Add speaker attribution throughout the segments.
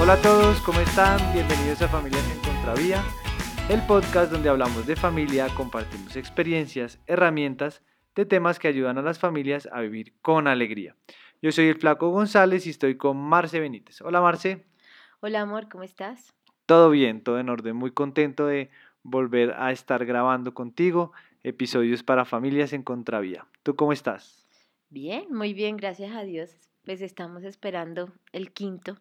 Speaker 1: Hola a todos, ¿cómo están? Bienvenidos a Familias en Contravía, el podcast donde hablamos de familia, compartimos experiencias, herramientas de temas que ayudan a las familias a vivir con alegría. Yo soy el Flaco González y estoy con Marce Benítez. Hola Marce.
Speaker 2: Hola amor, ¿cómo estás?
Speaker 1: Todo bien, todo en orden. Muy contento de volver a estar grabando contigo episodios para familias en Contravía. ¿Tú cómo estás?
Speaker 2: Bien, muy bien, gracias a Dios. Pues estamos esperando el quinto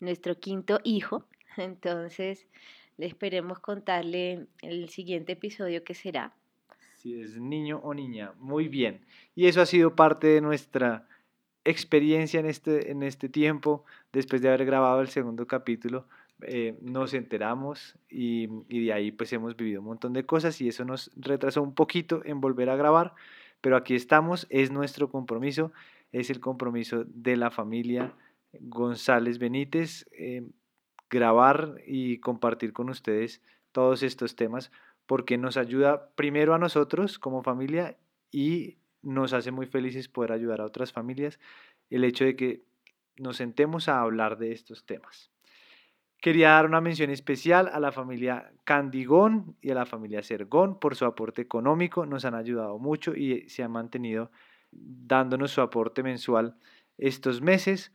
Speaker 2: nuestro quinto hijo. Entonces, le esperemos contarle el siguiente episodio que será.
Speaker 1: Si es niño o niña, muy bien. Y eso ha sido parte de nuestra experiencia en este, en este tiempo, después de haber grabado el segundo capítulo. Eh, nos enteramos y, y, de ahí pues hemos vivido un montón de cosas y eso nos retrasó un poquito en volver a grabar, pero aquí estamos, es nuestro compromiso, es el compromiso de la familia González Benítez, eh, grabar y compartir con ustedes todos estos temas porque nos ayuda primero a nosotros como familia y nos hace muy felices poder ayudar a otras familias el hecho de que nos sentemos a hablar de estos temas. Quería dar una mención especial a la familia Candigón y a la familia Sergón por su aporte económico. Nos han ayudado mucho y se han mantenido dándonos su aporte mensual estos meses.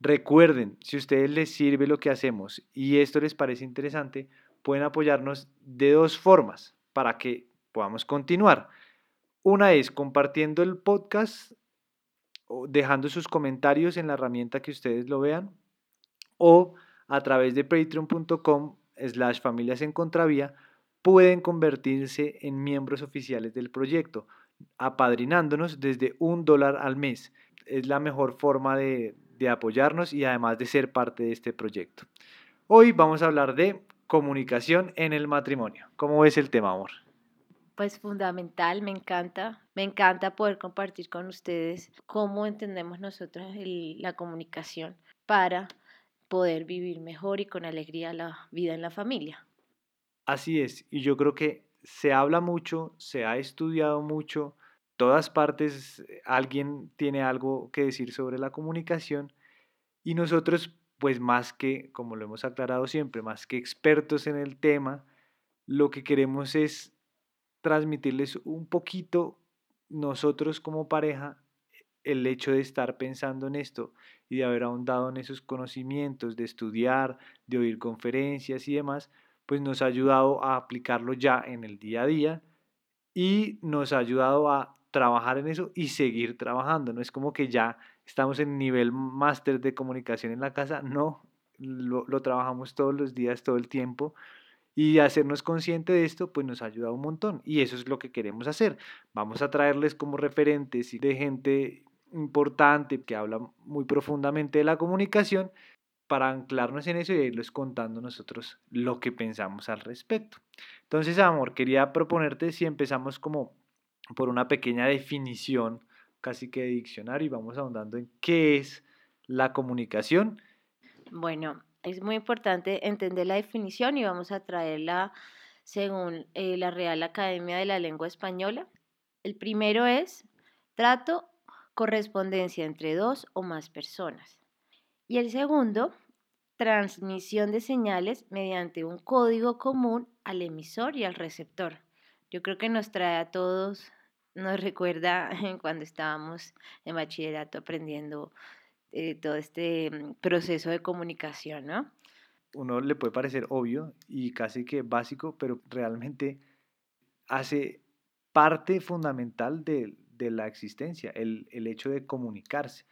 Speaker 1: Recuerden, si a ustedes les sirve lo que hacemos y esto les parece interesante, pueden apoyarnos de dos formas para que podamos continuar. Una es compartiendo el podcast dejando sus comentarios en la herramienta que ustedes lo vean o a través de patreon.com slash familias en contravía pueden convertirse en miembros oficiales del proyecto apadrinándonos desde un dólar al mes. Es la mejor forma de, de apoyarnos y además de ser parte de este proyecto. Hoy vamos a hablar de comunicación en el matrimonio. ¿Cómo ves el tema, amor?
Speaker 2: Pues fundamental, me encanta, me encanta poder compartir con ustedes cómo entendemos nosotros la comunicación para poder vivir mejor y con alegría la vida en la familia.
Speaker 1: Así es, y yo creo que se habla mucho, se ha estudiado mucho, todas partes eh, alguien tiene algo que decir sobre la comunicación y nosotros, pues más que, como lo hemos aclarado siempre, más que expertos en el tema, lo que queremos es transmitirles un poquito nosotros como pareja el hecho de estar pensando en esto y de haber ahondado en esos conocimientos, de estudiar, de oír conferencias y demás, pues nos ha ayudado a aplicarlo ya en el día a día y nos ha ayudado a trabajar en eso y seguir trabajando. No es como que ya estamos en nivel máster de comunicación en la casa, no, lo, lo, trabajamos todos los días, todo el tiempo. Y hacernos consciente de esto, pues nos ha ayudado un montón. Y eso es lo que queremos hacer. Vamos a traerles como referentes de gente importante que habla muy profundamente de la comunicación para anclarnos en eso y irles contando nosotros lo que pensamos al respecto. Entonces, amor, quería proponerte si empezamos como por una pequeña definición, casi que de diccionario, y vamos ahondando en qué es la comunicación.
Speaker 2: Bueno, es muy importante entender la definición y vamos a traerla según eh, la Real Academia de la Lengua Española. El primero es trato, correspondencia entre dos o más personas. Y el segundo, transmisión de señales mediante un código común al emisor y al receptor. Yo creo que nos trae a todos, nos recuerda cuando estábamos en bachillerato aprendiendo eh, todo este mm, proceso de comunicación, ¿no?
Speaker 1: Uno le puede parecer obvio y casi que básico, pero realmente hace parte fundamental de, de la existencia, el, el hecho de comunicarse.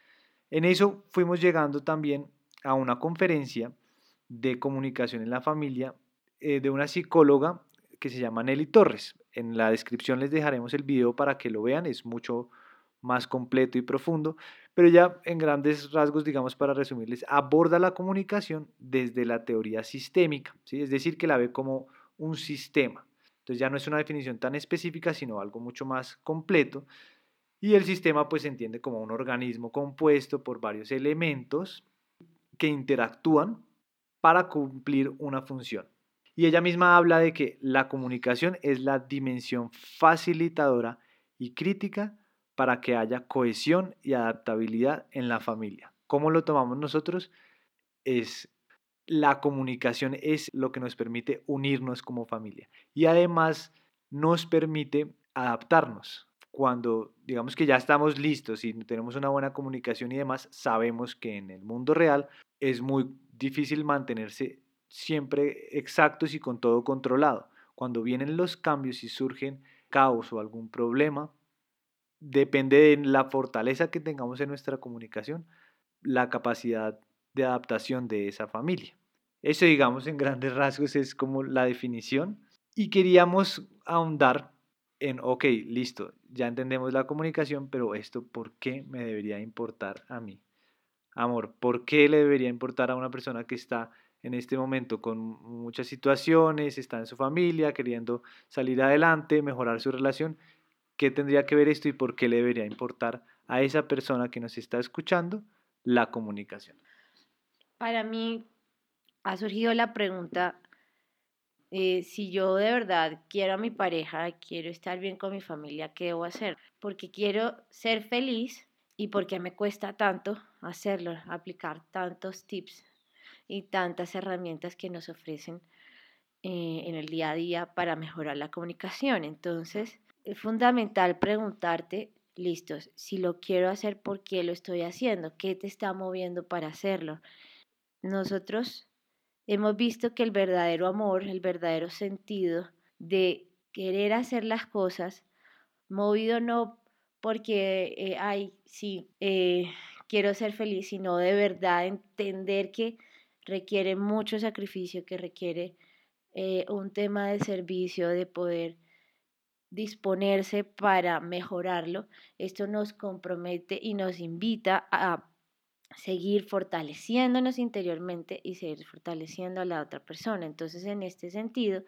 Speaker 1: En eso fuimos llegando también a una conferencia de comunicación en la familia eh, de una psicóloga que se llama Nelly Torres. En la descripción les dejaremos el video para que lo vean, es mucho más completo y profundo, pero ya en grandes rasgos, digamos para resumirles, aborda la comunicación desde la teoría sistémica, ¿sí? es decir, que la ve como un sistema. Entonces ya no es una definición tan específica, sino algo mucho más completo. Y el sistema pues se entiende como un organismo compuesto por varios elementos que interactúan para cumplir una función. Y ella misma habla de que la comunicación es la dimensión facilitadora y crítica para que haya cohesión y adaptabilidad en la familia. ¿Cómo lo tomamos nosotros? Es la comunicación es lo que nos permite unirnos como familia y además nos permite adaptarnos. Cuando digamos que ya estamos listos y tenemos una buena comunicación y demás, sabemos que en el mundo real es muy difícil mantenerse siempre exactos y con todo controlado. Cuando vienen los cambios y surgen caos o algún problema, depende de la fortaleza que tengamos en nuestra comunicación, la capacidad de adaptación de esa familia. Eso, digamos, en grandes rasgos es como la definición. Y queríamos ahondar en, ok, listo, ya entendemos la comunicación, pero esto, ¿por qué me debería importar a mí? Amor, ¿por qué le debería importar a una persona que está en este momento con muchas situaciones, está en su familia, queriendo salir adelante, mejorar su relación? ¿Qué tendría que ver esto y por qué le debería importar a esa persona que nos está escuchando la comunicación?
Speaker 2: Para mí ha surgido la pregunta, eh, si yo de verdad quiero a mi pareja, quiero estar bien con mi familia, ¿qué debo hacer? Porque quiero ser feliz y porque me cuesta tanto hacerlo, aplicar tantos tips y tantas herramientas que nos ofrecen eh, en el día a día para mejorar la comunicación. Entonces, es fundamental preguntarte, listos, si lo quiero hacer, ¿por qué lo estoy haciendo? ¿Qué te está moviendo para hacerlo? Nosotros hemos visto que el verdadero amor, el verdadero sentido de querer hacer las cosas, movido no porque, eh, ay, sí, eh, quiero ser feliz, sino de verdad entender que requiere mucho sacrificio, que requiere eh, un tema de servicio, de poder disponerse para mejorarlo. Esto nos compromete y nos invita a seguir fortaleciéndonos interiormente y seguir fortaleciendo a la otra persona. Entonces, en este sentido,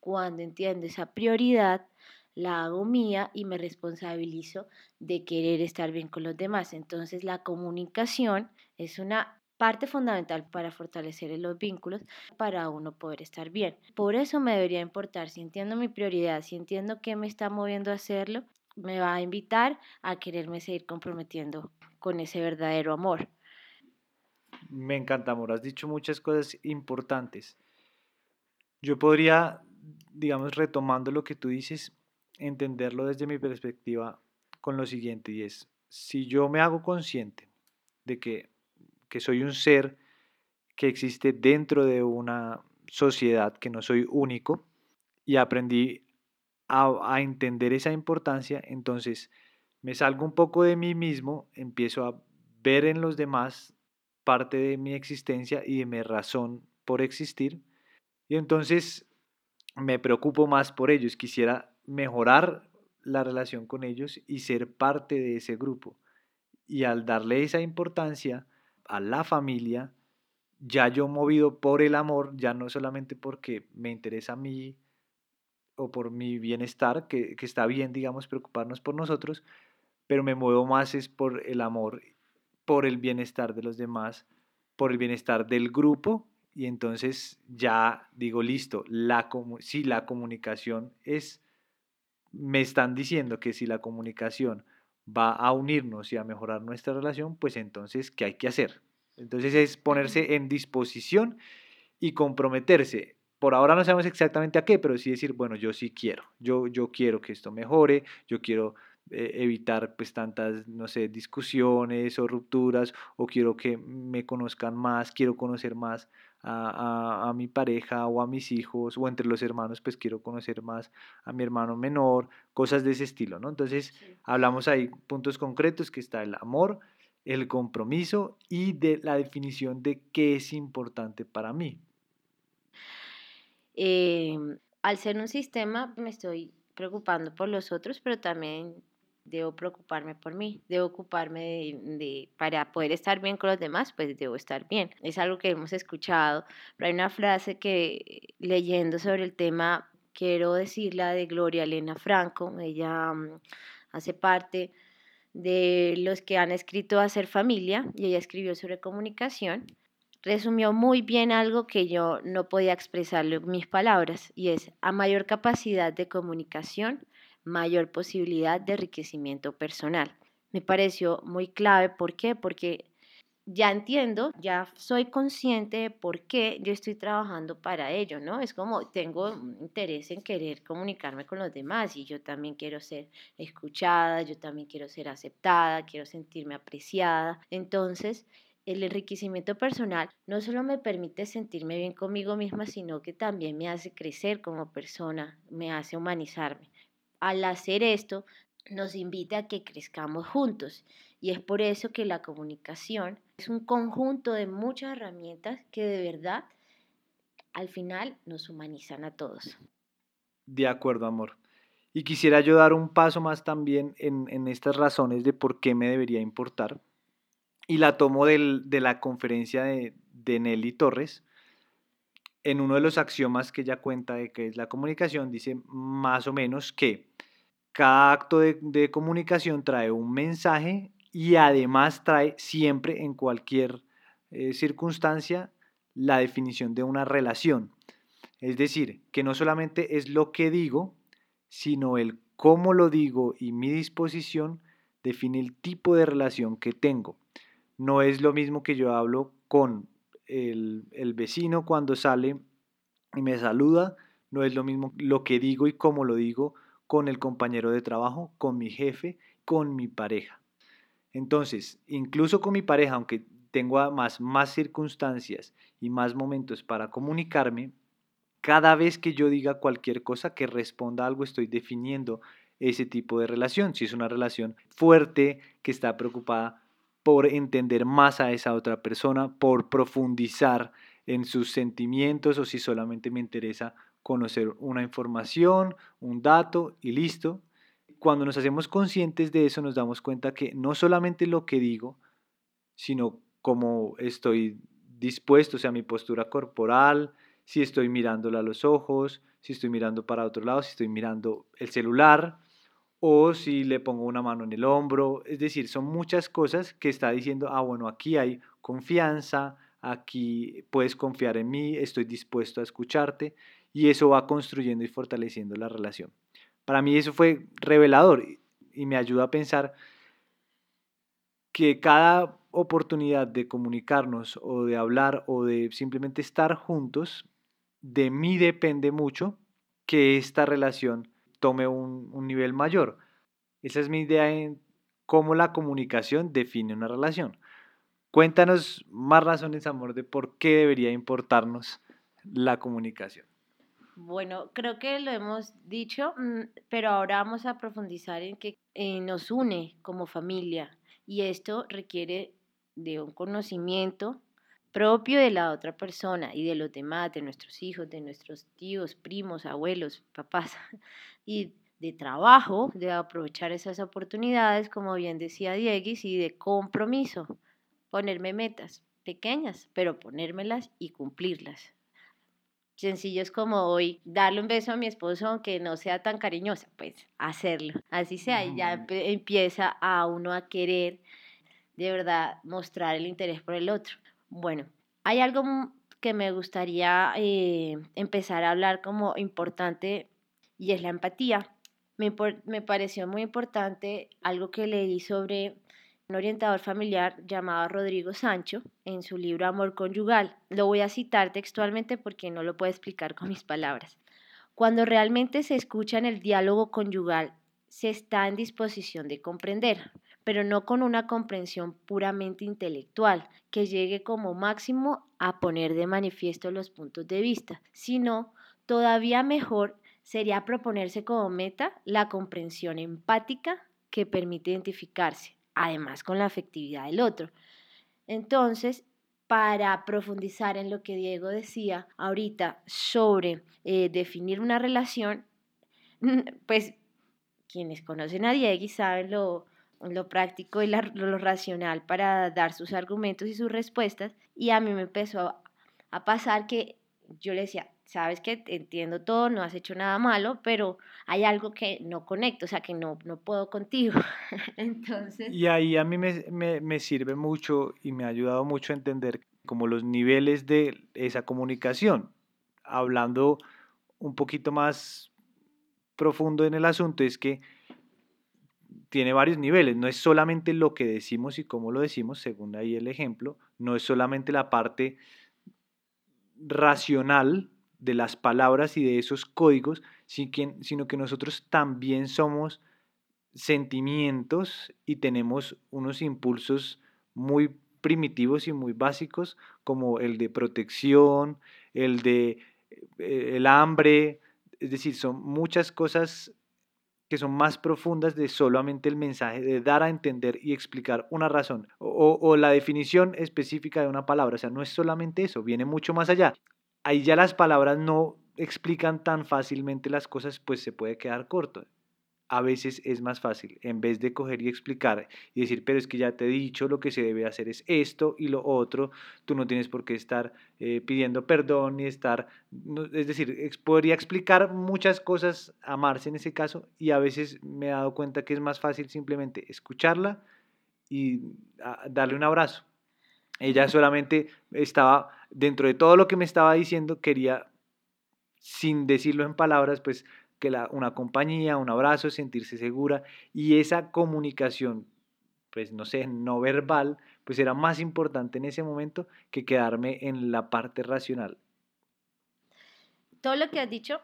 Speaker 2: cuando entiendo esa prioridad, la hago mía y me responsabilizo de querer estar bien con los demás. Entonces, la comunicación es una parte fundamental para fortalecer los vínculos para uno poder estar bien. Por eso me debería importar, si entiendo mi prioridad, si entiendo qué me está moviendo a hacerlo, me va a invitar a quererme seguir comprometiendo con ese verdadero amor.
Speaker 1: Me encanta, amor. Has dicho muchas cosas importantes. Yo podría, digamos, retomando lo que tú dices, entenderlo desde mi perspectiva con lo siguiente, y es, si yo me hago consciente de que que soy un ser que existe dentro de una sociedad, que no soy único, y aprendí a, entender esa importancia, entonces me salgo un poco de mí mismo, empiezo a ver en los demás parte de mi existencia y de mi razón por existir, y entonces me preocupo más por ellos, quisiera mejorar la relación con ellos y ser parte de ese grupo. Y al darle esa importancia, a la familia, ya yo movido por el amor, ya no solamente porque me interesa a mí o por mi bienestar, que, que está bien, digamos, preocuparnos por nosotros, pero me muevo más es por el amor, por el bienestar de los demás, por el bienestar del grupo, y entonces ya digo, listo, la, si la comunicación es, me están diciendo que si la comunicación va a unirnos y a mejorar nuestra relación, pues entonces, ¿qué hay que hacer? Entonces es ponerse en disposición y comprometerse. Por ahora no sabemos exactamente a qué, pero sí decir, bueno, yo sí quiero, yo, yo quiero que esto mejore, yo quiero eh, evitar pues tantas, no sé, discusiones o rupturas, o quiero que me conozcan más, quiero conocer más a, mi pareja o a mis hijos o entre los hermanos, pues quiero conocer más a mi hermano menor, cosas de ese estilo, ¿no? Entonces hablamos ahí puntos concretos que está el amor, el compromiso y de la definición de qué es importante para mí.
Speaker 2: Em, al ser un sistema me estoy preocupando por los otros, pero también debo preocuparme por mí, debo ocuparme de, para poder estar bien con los demás, pues debo estar bien. Es algo que hemos escuchado, pero hay una frase que leyendo sobre el tema, quiero decirla de Gloria Elena Franco, ella mm, hace parte de los que han escrito Hacer Familia y ella escribió sobre comunicación. Resumió muy bien algo que yo no podía expresarlo en mis palabras y es a mayor capacidad de comunicación, mayor posibilidad de enriquecimiento personal. Me pareció muy clave, ¿por qué? Porque ya entiendo, ya soy consciente de por qué yo estoy trabajando para ello, ¿no? Es como tengo interés en querer comunicarme con los demás y yo también quiero ser escuchada, yo también quiero ser aceptada, quiero sentirme apreciada. Entonces, el enriquecimiento personal no solo me permite sentirme bien conmigo misma, sino que también me hace crecer como persona, me hace humanizarme. Al hacer esto, nos invita a que crezcamos juntos y es por eso que la comunicación es un conjunto de muchas herramientas que de verdad al final nos humanizan a todos.
Speaker 1: De acuerdo, amor. Y quisiera yo dar un paso más también en, estas razones de por qué me debería importar y la tomo de la conferencia de, Nelly Torres. En uno de los axiomas que ella cuenta de que es la comunicación, dice más o menos que cada acto de, comunicación trae un mensaje y además trae siempre en cualquier eh, circunstancia la definición de una relación. Es decir, que no solamente es lo que digo, sino el cómo lo digo y mi disposición define el tipo de relación que tengo. No es lo mismo que yo hablo con el, vecino cuando sale y me saluda, no es lo mismo lo que digo y cómo lo digo con el compañero de trabajo, con mi jefe, con mi pareja. Entonces, incluso con mi pareja, aunque tengo más, más circunstancias y más momentos para comunicarme, cada vez que yo diga cualquier cosa que responda a algo, estoy definiendo ese tipo de relación. Si es una relación fuerte, que está preocupada por entender más a esa otra persona, por profundizar en sus sentimientos o si solamente me interesa conocer una información, un dato y listo. Cuando nos hacemos conscientes de eso nos damos cuenta que no solamente lo que digo, sino cómo estoy dispuesto, o sea, mi postura corporal, si estoy mirándola a los ojos, si estoy mirando para otro lado, si estoy mirando el celular, o si le pongo una mano en el hombro, es decir, son muchas cosas que está diciendo, ah, bueno, aquí hay confianza, aquí puedes confiar en mí, estoy dispuesto a escucharte y eso va construyendo y fortaleciendo la relación. Para mí eso fue revelador y me ayuda a pensar que cada oportunidad de comunicarnos o de hablar o de simplemente estar juntos, de mí depende mucho que esta relación tome un, nivel mayor. Esa es mi idea en cómo la comunicación define una relación. Cuéntanos más razones, amor, de por qué debería importarnos la comunicación.
Speaker 2: Bueno, creo que lo hemos dicho, mm, pero ahora vamos a profundizar en que eh, nos une como familia y esto requiere de un conocimiento propio de la otra persona y de los demás, de nuestros hijos, de nuestros tíos, primos, abuelos, papás, y de trabajo, de aprovechar esas oportunidades, como bien decía Dieguis, y de compromiso, ponerme metas pequeñas, pero ponérmelas y cumplirlas. Sencillos como hoy, darle un beso a mi esposo aunque no sea tan cariñosa, pues hacerlo. Así sea, y ya empieza a uno a querer de verdad mostrar el interés por el otro. Bueno, hay algo que me gustaría eh, empezar a hablar como importante y es la empatía. Me, me pareció muy importante algo que leí sobre un orientador familiar llamado Rodrigo Sancho en su libro Amor Conyugal. Lo voy a citar textualmente porque no lo puedo explicar con mis palabras. Cuando realmente se escucha en el diálogo conyugal, se está en disposición de comprender, pero no con una comprensión puramente intelectual, que llegue como máximo a poner de manifiesto los puntos de vista, sino todavía mejor sería proponerse como meta la comprensión empática que permite identificarse, además con la afectividad del otro. Entonces, para profundizar en lo que Diego decía ahorita sobre eh, definir una relación, pues quienes conocen a Diego saben lo, lo práctico y lo racional para dar sus argumentos y sus respuestas. Y a mí me empezó a, pasar que yo le decía, sabes que entiendo todo, no has hecho nada malo, pero hay algo que no conecto, o sea, que no, no puedo contigo. Entonces...
Speaker 1: Y ahí a mí me, me, me, sirve mucho y me ha ayudado mucho a entender como los niveles de esa comunicación. Hablando un poquito más profundo en el asunto, es que tiene varios niveles, no es solamente lo que decimos y cómo lo decimos, según ahí el ejemplo, no es solamente la parte racional de las palabras y de esos códigos, sino que nosotros también somos sentimientos y tenemos unos impulsos muy primitivos y muy básicos como el de protección, el de eh, el hambre, es decir, son muchas cosas que son más profundas de solamente el mensaje, de dar a entender y explicar una razón o, o, la definición específica de una palabra. O sea, no es solamente eso, viene mucho más allá. Ahí ya las palabras no explican tan fácilmente las cosas, pues se puede quedar corto a veces es más fácil, en vez de coger y explicar y decir, pero es que ya te he dicho, lo que se debe hacer es esto y lo otro, tú no tienes por qué estar eh, pidiendo perdón ni estar, es decir, podría explicar muchas cosas a Marce en ese caso y a veces me he dado cuenta que es más fácil simplemente escucharla y ah, darle un abrazo. Ella solamente estaba, dentro de todo lo que me estaba diciendo, quería, sin decirlo en palabras, pues que la, una compañía, un abrazo, sentirse segura y esa comunicación, pues no sé, no verbal, pues era más importante en ese momento que quedarme en la parte racional.
Speaker 2: Todo lo que has dicho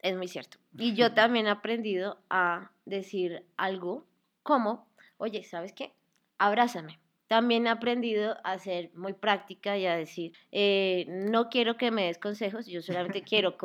Speaker 2: es muy cierto. Y yo también he aprendido a decir algo como, oye, ¿sabes qué? Abrázame. También he aprendido a ser muy práctica y a decir, eh, no quiero que me des consejos, yo solamente quiero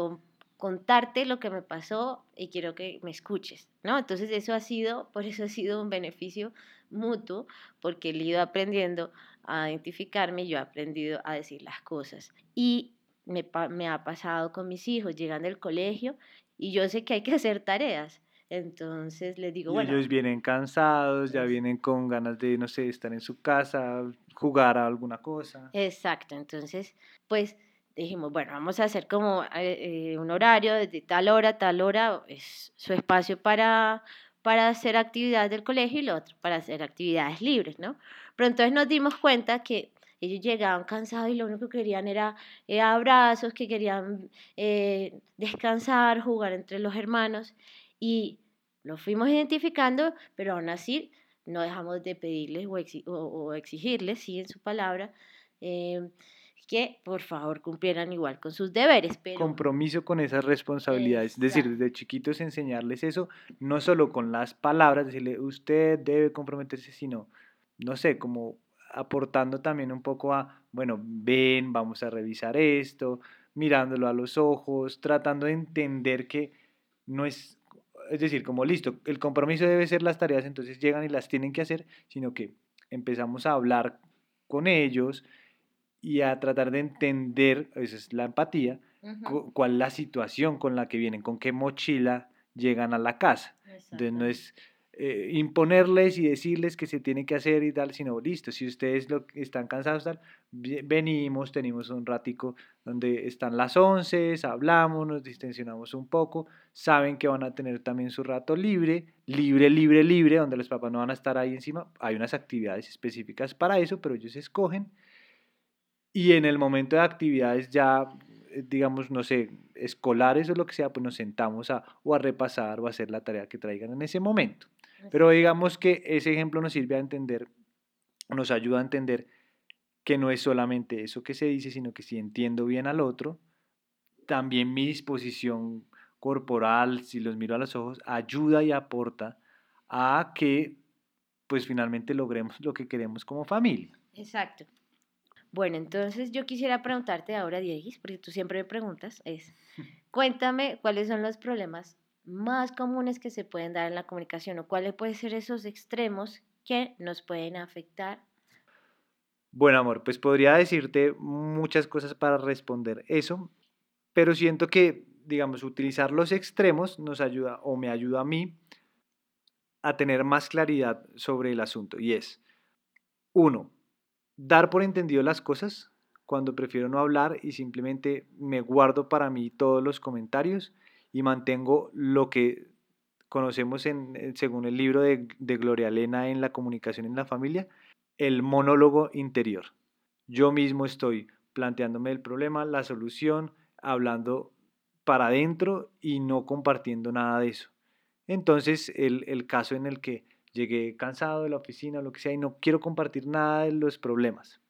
Speaker 2: contarte lo que me pasó y quiero que me escuches, ¿no? Entonces eso ha sido, por eso ha sido un beneficio mutuo, porque él ido aprendiendo a identificarme y yo he aprendido a decir las cosas. Y me, me ha pasado con mis hijos, llegan del colegio y yo sé que hay que hacer tareas. Entonces les digo,
Speaker 1: bueno. Ellos vienen cansados, ya vienen con ganas de, no sé, estar en su casa, jugar a alguna cosa.
Speaker 2: Exacto, entonces, pues dijimos, bueno, vamos a hacer como eh, eh, un horario desde tal hora, tal hora, es su espacio para, para hacer actividades del colegio y lo otro para hacer actividades libres, ¿no? Pero entonces nos dimos cuenta que ellos llegaban cansados y lo único que querían era eh, abrazos, que querían descansar, jugar entre los hermanos y lo fuimos identificando, pero aún así no dejamos de pedirles o, exigirles, sí, en su palabra, que por favor cumplieran igual con sus deberes. Pero...
Speaker 1: Compromiso con esas responsabilidades. Es decir, desde chiquitos enseñarles eso, no solo con las palabras, decirle usted debe comprometerse, sino, no sé, como aportando también un poco a, bueno, ven, vamos a revisar esto, mirándolo a los ojos, tratando de entender que no es, es decir, como listo, el compromiso debe ser las tareas, entonces llegan y las tienen que hacer, sino que empezamos a hablar con ellos, y a tratar de entender, esa es la empatía, cuál es la situación con la que vienen, con qué mochila llegan a la casa. Entonces no es eh, imponerles y decirles que se tiene que hacer y tal, sino listo, si ustedes lo, están cansados, tal, venimos, tenemos un ratico donde están las once, hablamos, nos distensionamos un poco, saben que van a tener también su rato libre, libre, libre, libre, donde los papás no van a estar ahí encima, hay unas actividades específicas para eso, pero ellos escogen y en el momento de actividades ya, eh, digamos, no sé, escolares o lo que sea, pues nos sentamos a o a repasar o a hacer la tarea que traigan en ese momento. Pero digamos que ese ejemplo nos sirve a entender, nos ayuda a entender que no es solamente eso que se dice, sino que si entiendo bien al otro, también mi disposición corporal, si los miro a los ojos, ayuda y aporta a que pues finalmente logremos lo que queremos como familia.
Speaker 2: Exacto. Bueno, entonces yo quisiera preguntarte ahora, Diegis, porque tú siempre me preguntas, es, cuéntame cuáles son los problemas más comunes que se pueden dar en la comunicación o cuáles pueden ser esos extremos que nos pueden afectar.
Speaker 1: Bueno, amor, pues podría decirte muchas cosas para responder eso, pero siento que, digamos, utilizar los extremos nos ayuda o me ayuda a mí a tener más claridad sobre el asunto. Y es, uno, dar por entendido las cosas cuando prefiero no hablar y simplemente me guardo para mí todos los comentarios y mantengo lo que conocemos en, según el libro de, de Gloria Elena en la comunicación en la familia, el monólogo interior. Yo mismo estoy planteándome el problema, la solución, hablando para adentro y no compartiendo nada de eso. Entonces, el, el caso en el que llegué cansado de la oficina o lo que sea y no quiero compartir nada de los problemas.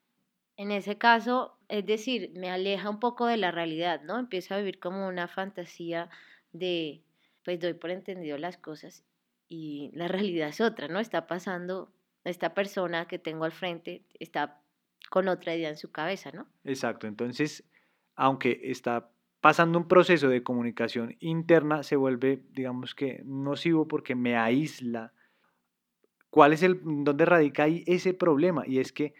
Speaker 2: En ese caso, es decir, me aleja un poco de la realidad, ¿no? Empiezo a vivir como una fantasía de, pues doy por entendido las cosas y la realidad es otra, ¿no? Está pasando, esta persona que tengo al frente está con otra idea en su cabeza, ¿no?
Speaker 1: Exacto, entonces, aunque está pasando un proceso de comunicación interna, se vuelve, digamos que, nocivo porque me aísla. ¿Cuál es el, dónde radica ahí ese problema? Y es que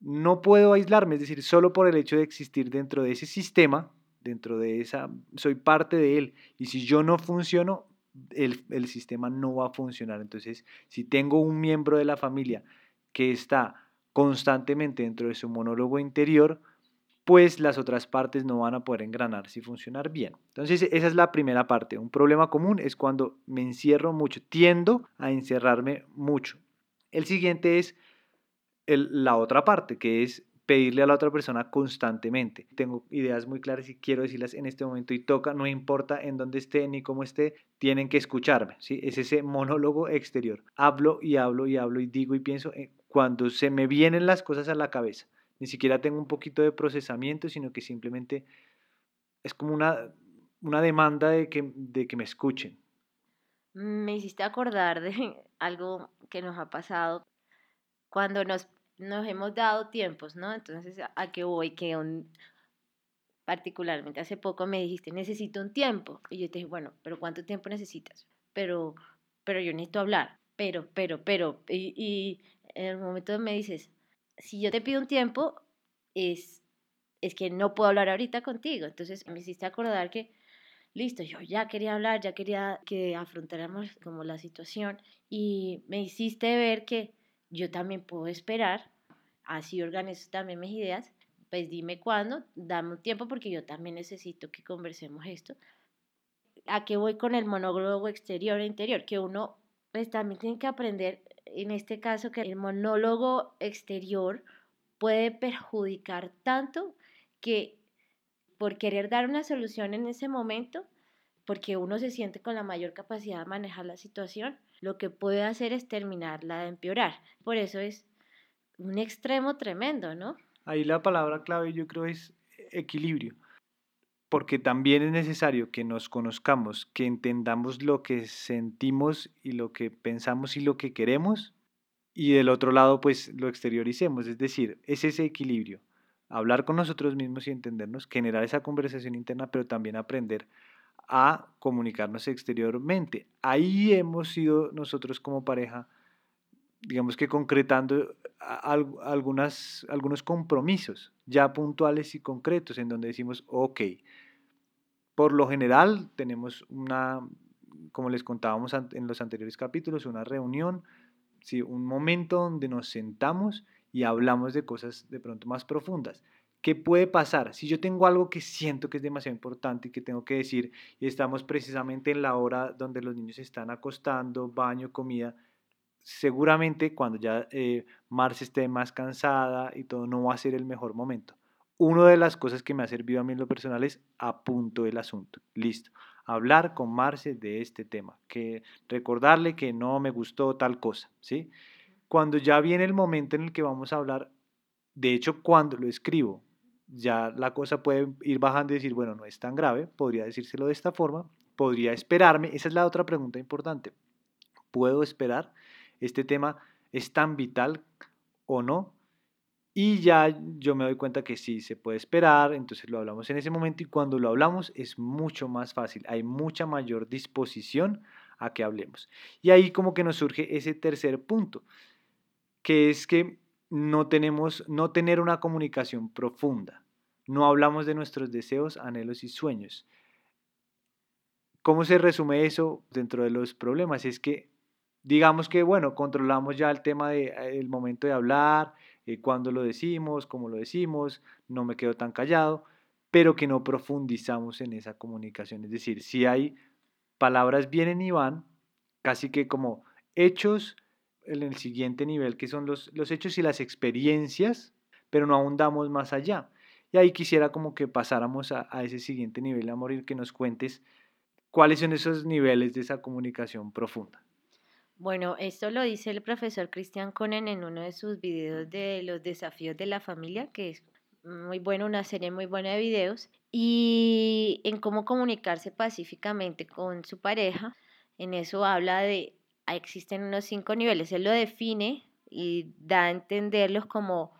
Speaker 1: no puedo aislarme, es decir, solo por el hecho de existir dentro de ese sistema, dentro de esa, soy parte de él. Y si yo no funciono, el, el sistema no va a funcionar. Entonces, si tengo un miembro de la familia que está constantemente dentro de su monólogo interior, pues las otras partes no van a poder engranarse y funcionar bien. Entonces, esa es la primera parte. Un problema común es cuando me encierro mucho, tiendo a encerrarme mucho. El siguiente es la otra parte, que es pedirle a la otra persona constantemente. Tengo ideas muy claras y quiero decirlas en este momento y toca, no importa en dónde esté ni cómo esté, tienen que escucharme. ¿sí? Es ese monólogo exterior. Hablo y hablo y hablo y digo y pienso eh, cuando se me vienen las cosas a la cabeza. Ni siquiera tengo un poquito de procesamiento, sino que simplemente es como una, una demanda de que, de que me escuchen.
Speaker 2: Me hiciste acordar de algo que nos ha pasado cuando nos nos hemos dado tiempos, ¿no? Entonces, ¿a qué voy? Que un, particularmente hace poco me dijiste, necesito un tiempo. Y yo te dije, bueno, pero ¿cuánto tiempo necesitas? Pero, pero yo necesito hablar, pero, pero, pero. Y, y en el momento me dices, si yo te pido un tiempo, es, es que no puedo hablar ahorita contigo. Entonces me hiciste acordar que, listo, yo ya quería hablar, ya quería que afrontáramos como la situación y me hiciste ver que yo también puedo esperar, así organizo también mis ideas, pues dime cuándo, dame un tiempo porque yo también necesito que conversemos esto. ¿A qué voy con el monólogo exterior e interior? Que uno pues también tiene que aprender, en este caso, que el monólogo exterior puede perjudicar tanto que por querer dar una solución en ese momento, porque uno se siente con la mayor capacidad de manejar la situación, lo que puede hacer es terminarla de empeorar. Por eso es un extremo tremendo, ¿no?
Speaker 1: Ahí la palabra clave yo creo es equilibrio, porque también es necesario que nos conozcamos, que entendamos lo que sentimos y lo que pensamos y lo que queremos, y del otro lado pues lo exterioricemos, es decir, es ese equilibrio, hablar con nosotros mismos y entendernos, generar esa conversación interna, pero también aprender a comunicarnos exteriormente. Ahí hemos sido nosotros como pareja, digamos que concretando algunas, algunos compromisos ya puntuales y concretos en donde decimos, ok, por lo general tenemos una, como les contábamos en los anteriores capítulos, una reunión, ¿sí? un momento donde nos sentamos y hablamos de cosas de pronto más profundas. ¿Qué puede pasar? Si yo tengo algo que siento que es demasiado importante y que tengo que decir, y estamos precisamente en la hora donde los niños se están acostando, baño, comida, seguramente cuando ya eh, Marce esté más cansada y todo, no va a ser el mejor momento. Una de las cosas que me ha servido a mí en lo personal es apunto el asunto. Listo. Hablar con Marce de este tema. Que recordarle que no me gustó tal cosa. ¿sí? Cuando ya viene el momento en el que vamos a hablar, de hecho, cuando lo escribo, ya la cosa puede ir bajando y decir, bueno, no es tan grave, podría decírselo de esta forma, podría esperarme, esa es la otra pregunta importante, ¿puedo esperar? ¿Este tema es tan vital o no? Y ya yo me doy cuenta que sí se puede esperar, entonces lo hablamos en ese momento y cuando lo hablamos es mucho más fácil, hay mucha mayor disposición a que hablemos. Y ahí como que nos surge ese tercer punto, que es que no tenemos, no tener una comunicación profunda. No hablamos de nuestros deseos, anhelos y sueños. ¿Cómo se resume eso dentro de los problemas? Es que digamos que, bueno, controlamos ya el tema del de, momento de hablar, eh, cuándo lo decimos, cómo lo decimos, no me quedo tan callado, pero que no profundizamos en esa comunicación. Es decir, si hay palabras vienen y van, casi que como hechos en el siguiente nivel, que son los, los hechos y las experiencias, pero no ahondamos más allá. Y ahí quisiera como que pasáramos a, ese siguiente nivel, amor, y que nos cuentes cuáles son esos niveles de esa comunicación profunda.
Speaker 2: Bueno, esto lo dice el profesor Christian Conen en uno de sus videos de los desafíos de la familia, que es muy bueno, una serie muy buena de videos, y en cómo comunicarse pacíficamente con su pareja. En eso habla de, existen unos cinco niveles, él lo define y da a entenderlos como,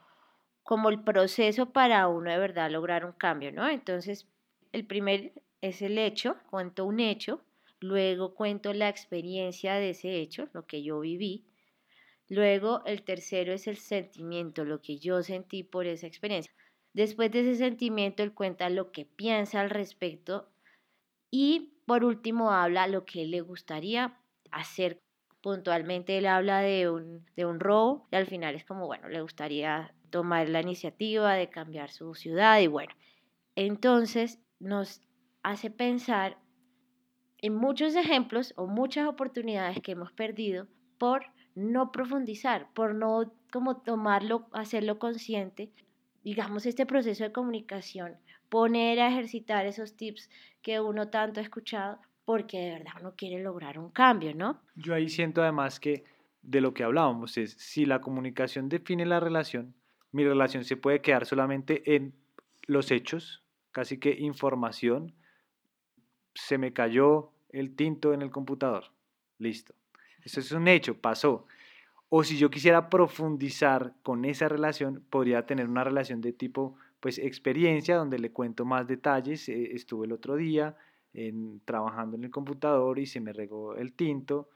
Speaker 2: como el proceso para uno de verdad lograr un cambio, ¿no? Entonces, el primer es el hecho, cuento un hecho, luego cuento la experiencia de ese hecho, lo que yo viví, luego el tercero es el sentimiento, lo que yo sentí por esa experiencia. Después de ese sentimiento, él cuenta lo que piensa al respecto y por último habla lo que le gustaría hacer. Puntualmente él habla de un, de un robo y al final es como, bueno, le gustaría tomar la iniciativa de cambiar su ciudad y bueno, entonces nos hace pensar en muchos ejemplos o muchas oportunidades que hemos perdido por no profundizar, por no como tomarlo, hacerlo consciente, digamos, este proceso de comunicación, poner a ejercitar esos tips que uno tanto ha escuchado, porque de verdad uno quiere lograr un cambio, ¿no?
Speaker 1: Yo ahí siento además que de lo que hablábamos es, si la comunicación define la relación, mi relación se puede quedar solamente en los hechos, casi que información, se me cayó el tinto en el computador. Listo. Eso es un hecho, pasó. O si yo quisiera profundizar con esa relación, podría tener una relación de tipo, pues, experiencia, donde le cuento más detalles. Eh, estuve el otro día en, trabajando en el computador y se me regó el tinto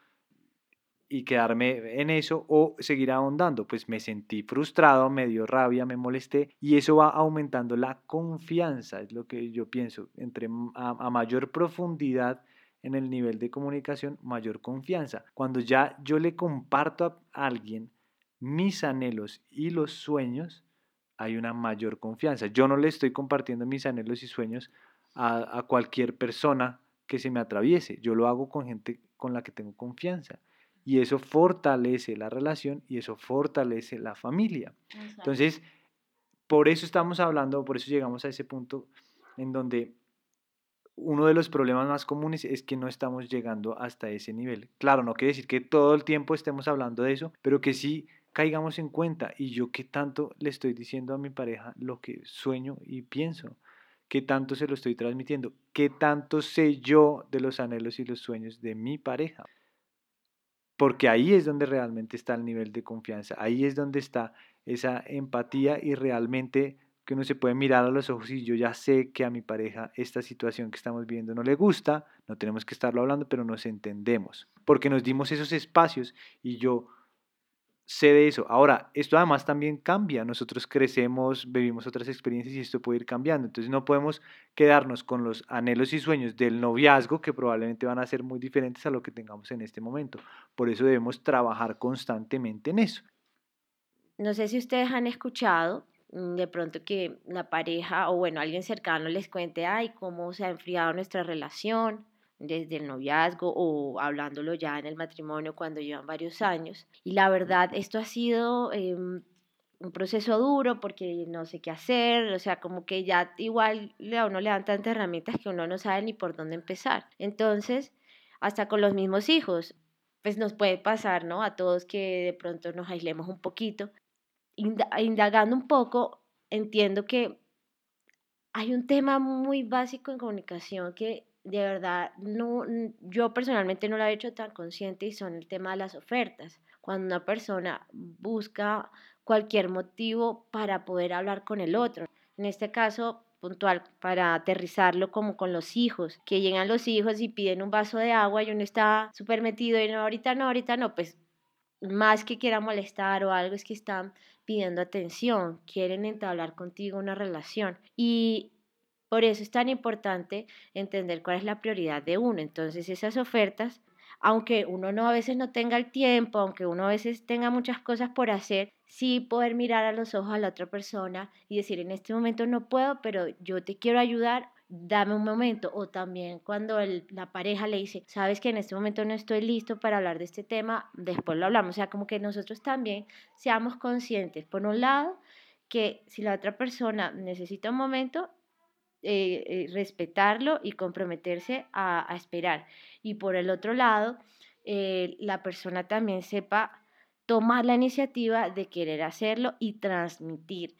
Speaker 1: y quedarme en eso o seguir ahondando. Pues me sentí frustrado, me dio rabia, me molesté y eso va aumentando la confianza, es lo que yo pienso. Entre a, mayor profundidad en el nivel de comunicación, mayor confianza. Cuando ya yo le comparto a alguien mis anhelos y los sueños, hay una mayor confianza. Yo no le estoy compartiendo mis anhelos y sueños a, a cualquier persona que se me atraviese. Yo lo hago con gente con la que tengo confianza y eso fortalece la relación y eso fortalece la familia. Entonces, por eso estamos hablando, por eso llegamos a ese punto en donde uno de los problemas más comunes es que no estamos llegando hasta ese nivel. Claro, no quiere decir que todo el tiempo estemos hablando de eso, pero que sí caigamos en cuenta y yo qué tanto le estoy diciendo a mi pareja lo que sueño y pienso, qué tanto se lo estoy transmitiendo, qué tanto sé yo de los anhelos y los sueños de mi pareja porque ahí es donde realmente está el nivel de confianza, ahí es donde está esa empatía y realmente que uno se puede mirar a los ojos y yo ya sé que a mi pareja esta situación que estamos viendo no le gusta, no tenemos que estarlo hablando, pero nos entendemos, porque nos dimos esos espacios y yo sé de eso. Ahora, esto además también cambia. Nosotros crecemos, vivimos otras experiencias y esto puede ir cambiando. Entonces no podemos quedarnos con los anhelos y sueños del noviazgo que probablemente van a ser muy diferentes a lo que tengamos en este momento. Por eso debemos trabajar constantemente en eso.
Speaker 2: No sé si ustedes han escuchado mm, de pronto que la pareja o bueno, alguien cercano les cuente, ay, cómo se ha enfriado nuestra relación desde el noviazgo o hablándolo ya en el matrimonio cuando llevan varios años. Y la verdad, esto ha sido em, un proceso duro porque no sé qué hacer, o sea, como que ya igual a uno le dan tantas herramientas que uno no sabe ni por dónde empezar. Entonces, hasta con los mismos hijos, pues nos puede pasar, ¿no? A todos que de pronto nos aislemos un poquito. Indagando un poco, entiendo que hay un tema muy básico en comunicación que de verdad, no, yo personalmente no lo he hecho tan consciente y son el tema de las ofertas. Cuando una persona busca cualquier motivo para poder hablar con el otro. En este caso puntual, para aterrizarlo como con los hijos, que llegan los hijos y piden un vaso de agua y uno está súper metido y no, ahorita no, ahorita no, pues más que quiera molestar o algo es que están pidiendo atención, quieren entablar contigo una relación. Y por eso es tan importante entender cuál es la prioridad de uno. Entonces esas ofertas, aunque uno no a veces no tenga el tiempo, aunque uno a veces tenga muchas cosas por hacer, sí poder mirar a los ojos a la otra persona y decir, en este momento no puedo, pero yo te quiero ayudar, dame un momento. O también cuando la pareja le dice, sabes que en este momento no estoy listo para hablar de este tema, después lo hablamos. O sea, como que nosotros también seamos conscientes, por un lado, que si la otra persona necesita un momento, eh, eh, respetarlo y comprometerse a, esperar. Y por el otro lado, eh, la persona también sepa tomar la iniciativa de querer hacerlo y transmitir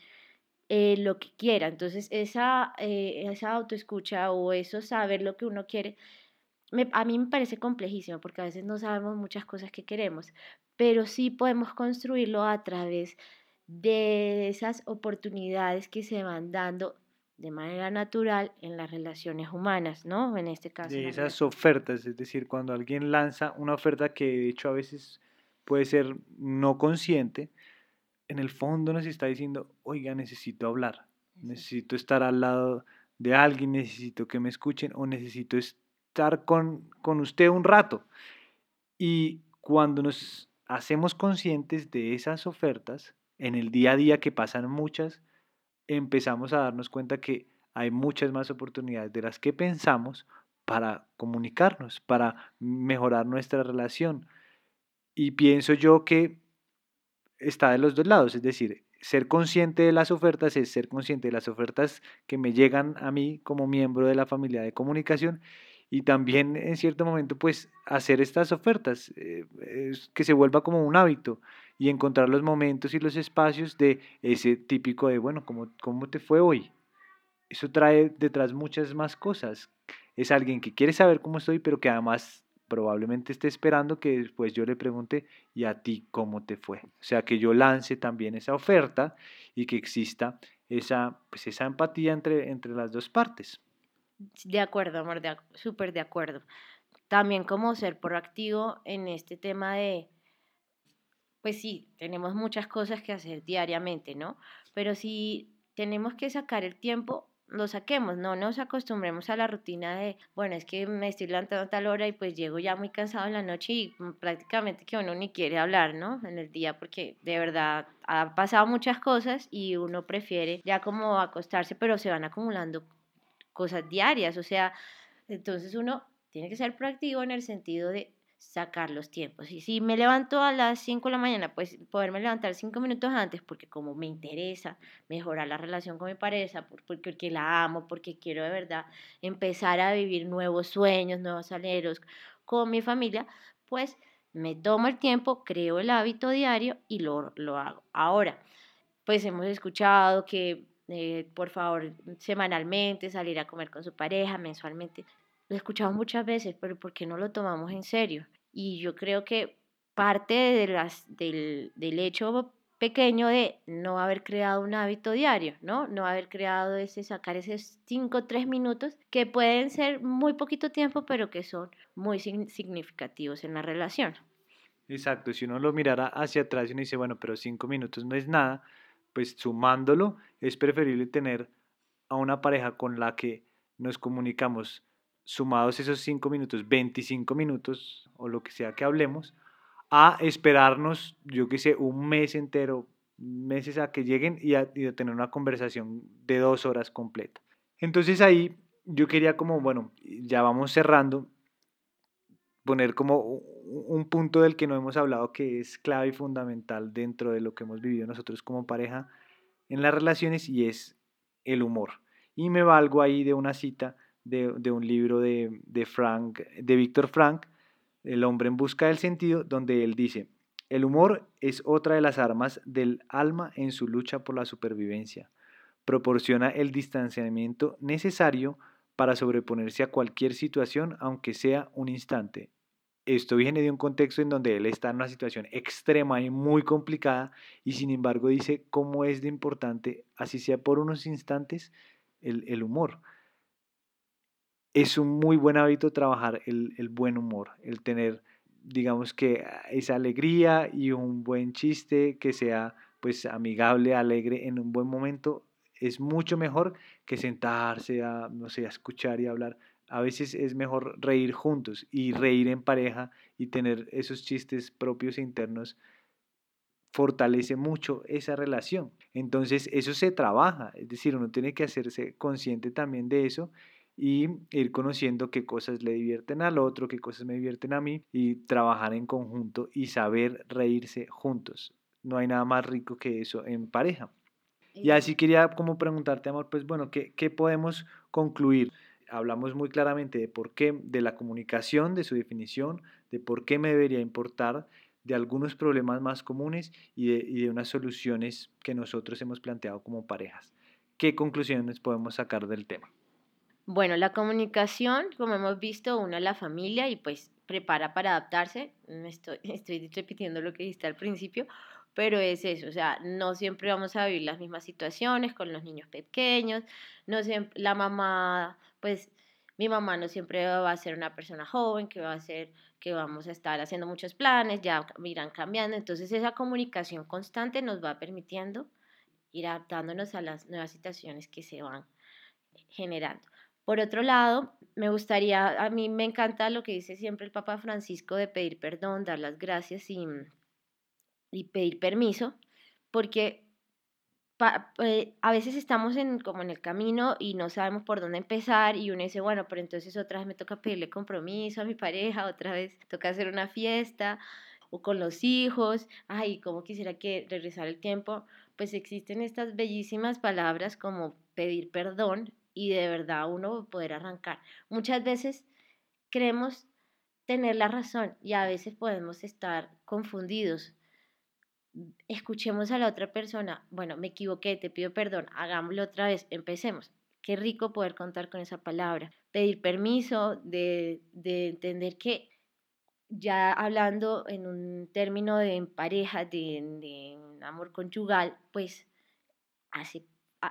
Speaker 2: lo que quiera. Entonces, esa, esa autoescucha o eso saber lo que uno quiere, a mí me parece complejísimo porque a veces no sabemos muchas cosas que queremos, pero sí podemos construirlo a través de esas oportunidades que se van dando de manera natural en las relaciones humanas, ¿no? En este caso.
Speaker 1: De esas ofertas, es decir, cuando alguien lanza una oferta que de hecho a veces puede ser no consciente, en el fondo nos está diciendo, oiga, necesito hablar, necesito estar al lado de alguien, necesito que me escuchen o necesito estar con, con usted un rato. Y cuando nos hacemos conscientes de esas ofertas, en el día a día que pasan muchas, empezamos a darnos cuenta que hay muchas más oportunidades de las que pensamos para comunicarnos, para mejorar nuestra relación. Y pienso yo que está de los dos lados, es decir, ser consciente de las ofertas es ser consciente de las ofertas que me llegan a mí como miembro de la familia de comunicación y también en cierto momento pues hacer estas ofertas, eh, que se vuelva como un hábito y encontrar los momentos y los espacios de ese típico de, bueno, ¿cómo, cómo te fue hoy? Eso trae detrás muchas más cosas. Es alguien que quiere saber cómo estoy, pero que además probablemente esté esperando que después yo le pregunte, ¿y a ti cómo te fue? O sea, que yo lance también esa oferta y que exista esa, pues esa empatía entre, entre las dos partes.
Speaker 2: De acuerdo, amor, súper de acuerdo. También como ser proactivo en este tema de, pues sí, tenemos muchas cosas que hacer diariamente, ¿no? Pero si tenemos que sacar el tiempo, lo saquemos, no nos acostumbremos a la rutina de, bueno, es que me estoy levantando a tal hora y pues llego ya muy cansado en la noche y mm, prácticamente que uno ni quiere hablar, ¿no? En el día porque de verdad ha pasado muchas cosas y uno prefiere ya como acostarse, pero se van acumulando cosas diarias, o sea, entonces uno tiene que ser proactivo en el sentido de sacar los tiempos. Y si me levanto a las 5 de la mañana, pues poderme levantar 5 minutos antes, porque como me interesa mejorar la relación con mi pareja, porque, porque la amo, porque quiero de verdad empezar a vivir nuevos sueños, nuevos aleros con mi familia, pues me tomo el tiempo, creo el hábito diario y lo, lo hago. Ahora, pues hemos escuchado que eh, por favor semanalmente salir a comer con su pareja, mensualmente. Lo escuchamos muchas veces, pero ¿por qué no lo tomamos en serio? Y yo creo que parte de las, del, del hecho pequeño de no haber creado un hábito diario, ¿no? No haber creado ese, sacar esos 5 o 3 minutos que pueden ser muy poquito tiempo, pero que son muy significativos en la relación.
Speaker 1: Exacto, si uno lo mirara hacia atrás y uno dice, bueno, pero 5 minutos no es nada, pues sumándolo es preferible tener a una pareja con la que nos comunicamos sumados esos 5 minutos, 25 minutos o lo que sea que hablemos, a esperarnos, yo que sé, un mes entero, meses a que lleguen y a, tener una conversación de dos horas completa. Entonces ahí yo quería como, bueno, ya vamos cerrando, poner como un punto del que no hemos hablado que es clave y fundamental dentro de lo que hemos vivido nosotros como pareja en las relaciones y es el humor. Y me valgo ahí de una cita de, un libro de, de, Frank, de Víctor Frank, El hombre en busca del sentido, donde él dice, el humor es otra de las armas del alma en su lucha por la supervivencia. Proporciona el distanciamiento necesario para sobreponerse a cualquier situación, aunque sea un instante. Esto viene de un contexto en donde él está en una situación extrema y muy complicada y sin embargo dice cómo es de importante, así sea por unos instantes, el, el humor es un muy buen hábito trabajar el, el, buen humor, el tener, digamos que esa alegría y un buen chiste que sea pues amigable, alegre en un buen momento, es mucho mejor que sentarse a, no sé, a escuchar y hablar. A veces es mejor reír juntos y reír en pareja y tener esos chistes propios e internos fortalece mucho esa relación. Entonces eso se trabaja, es decir, uno tiene que hacerse consciente también de eso y ir conociendo qué cosas le divierten al otro, qué cosas me divierten a mí y trabajar en conjunto y saber reírse juntos. No hay nada más rico que eso en pareja. Y así quería como preguntarte, amor, pues bueno, ¿qué, qué podemos concluir? Hablamos muy claramente de por qué, de la comunicación, de su definición, de por qué me debería importar, de algunos problemas más comunes y de, y de unas soluciones que nosotros hemos planteado como parejas. ¿Qué conclusiones podemos sacar del tema?
Speaker 2: Bueno, la comunicación, como hemos visto, une a la familia y pues prepara para adaptarse. Estoy, estoy repitiendo lo que dijiste al principio, pero es eso, o sea, no siempre vamos a vivir las mismas situaciones con los niños pequeños, no siempre, la mamá, pues mi mamá no siempre va a ser una persona joven, que va a ser, que vamos a estar haciendo muchos planes, ya irán cambiando, entonces esa comunicación constante nos va permitiendo ir adaptándonos a las nuevas situaciones que se van generando. Por otro lado, me gustaría, a mí me encanta lo que dice siempre el Papa Francisco de pedir perdón, dar las gracias y, y pedir permiso, porque eh, a veces estamos en, como en el camino y no sabemos por dónde empezar y uno dice, bueno, pero entonces otra vez me toca pedirle compromiso a mi pareja, otra vez toca hacer una fiesta o con los hijos, ay, como quisiera que regresar el tiempo, pues existen estas bellísimas palabras como pedir perdón y de verdad uno poder arrancar. Muchas veces creemos tener la razón y a veces podemos estar confundidos. Escuchemos a la otra persona, bueno, me equivoqué, te pido perdón, hagámoslo otra vez, empecemos. Qué rico poder contar con esa palabra. Pedir permiso, de, de entender que ya hablando en un término de pareja, de, de amor conyugal, pues Ah,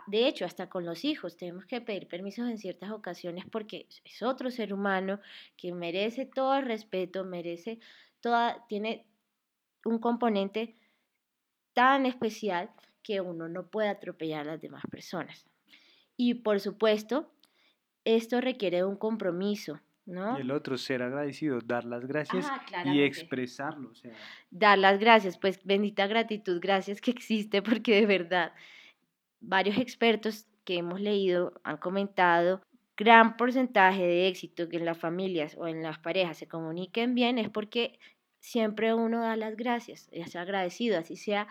Speaker 2: de hecho, hasta con los hijos tenemos que pedir permisos en ciertas ocasiones porque es otro ser humano que merece todo el respeto, merece toda, tiene un componente tan especial que uno no puede atropellar a las demás personas. Y por supuesto, esto requiere un compromiso, ¿no?
Speaker 1: Y el otro, ser agradecido, dar las gracias y expresarlo.
Speaker 2: Dar las gracias, pues bendita gratitud, gracias que existe porque de verdad varios expertos que hemos leído han comentado gran porcentaje de éxito que en las familias o en las parejas se comuniquen bien es porque siempre uno da las gracias, es agradecido, así sea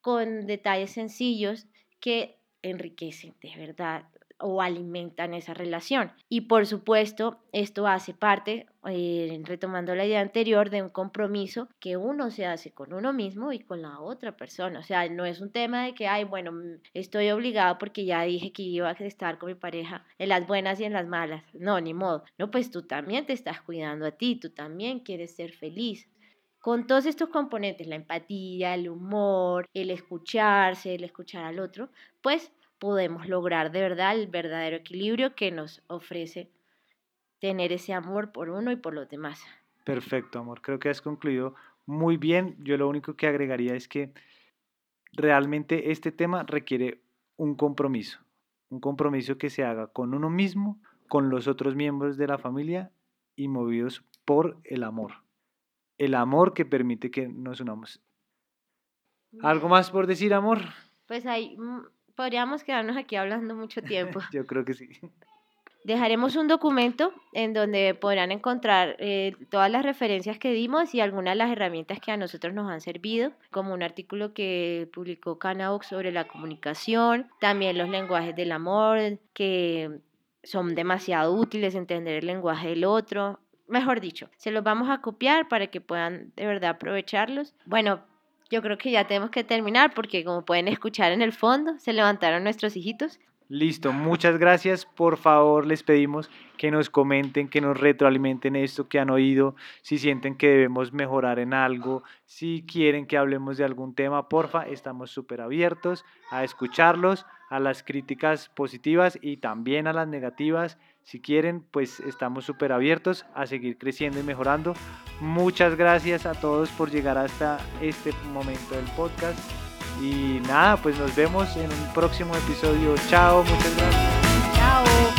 Speaker 2: con detalles sencillos que enriquecen de verdad o alimentan esa relación. Y por supuesto, esto hace parte, eh, retomando la idea anterior, de un compromiso que uno se hace con uno mismo y con la otra persona. O sea, no es un tema de que, ay, bueno, mm, estoy obligado porque ya dije que iba a estar con mi pareja en las buenas y en las malas. No, ni modo. No, pues tú también te estás cuidando a ti, tú también quieres ser feliz. Con todos estos componentes, la empatía, el humor, el escucharse, el escuchar al otro, pues podemos lograr de verdad el verdadero equilibrio que nos ofrece tener ese amor por uno y por los demás.
Speaker 1: Perfecto, amor. Creo que has concluido muy bien. Yo lo único que agregaría es que realmente este tema requiere un compromiso, un compromiso que se haga con uno mismo, con los otros miembros de la familia y movidos por el amor. El amor que permite que nos unamos. ¿Algo más por decir, amor?
Speaker 2: Pues hay podríamos quedarnos aquí hablando mucho tiempo.
Speaker 1: Yo creo que sí.
Speaker 2: Dejaremos un documento en donde podrán encontrar eh, todas las referencias que dimos y algunas de las herramientas que a nosotros nos han servido, como un artículo que publicó Canaox sobre la comunicación, también los lenguajes del amor, que son demasiado útiles, entender el lenguaje del otro. Mejor dicho, se los vamos a copiar para que puedan de verdad aprovecharlos. Bueno, yo creo que ya tenemos que terminar porque como pueden escuchar en el fondo, se levantaron nuestros hijitos.
Speaker 1: Listo, muchas gracias. Por favor, les pedimos que nos comenten, que nos retroalimenten esto que han oído, si sienten que debemos mejorar en algo, si quieren que hablemos de algún tema, porfa, estamos súper abiertos a escucharlos, a las críticas positivas y también a las negativas. Si quieren, pues estamos súper abiertos a seguir creciendo y mejorando. Muchas gracias a todos por llegar hasta este momento del podcast. Y nada, pues nos vemos en un próximo episodio. Chao, muchas gracias.
Speaker 2: Chao.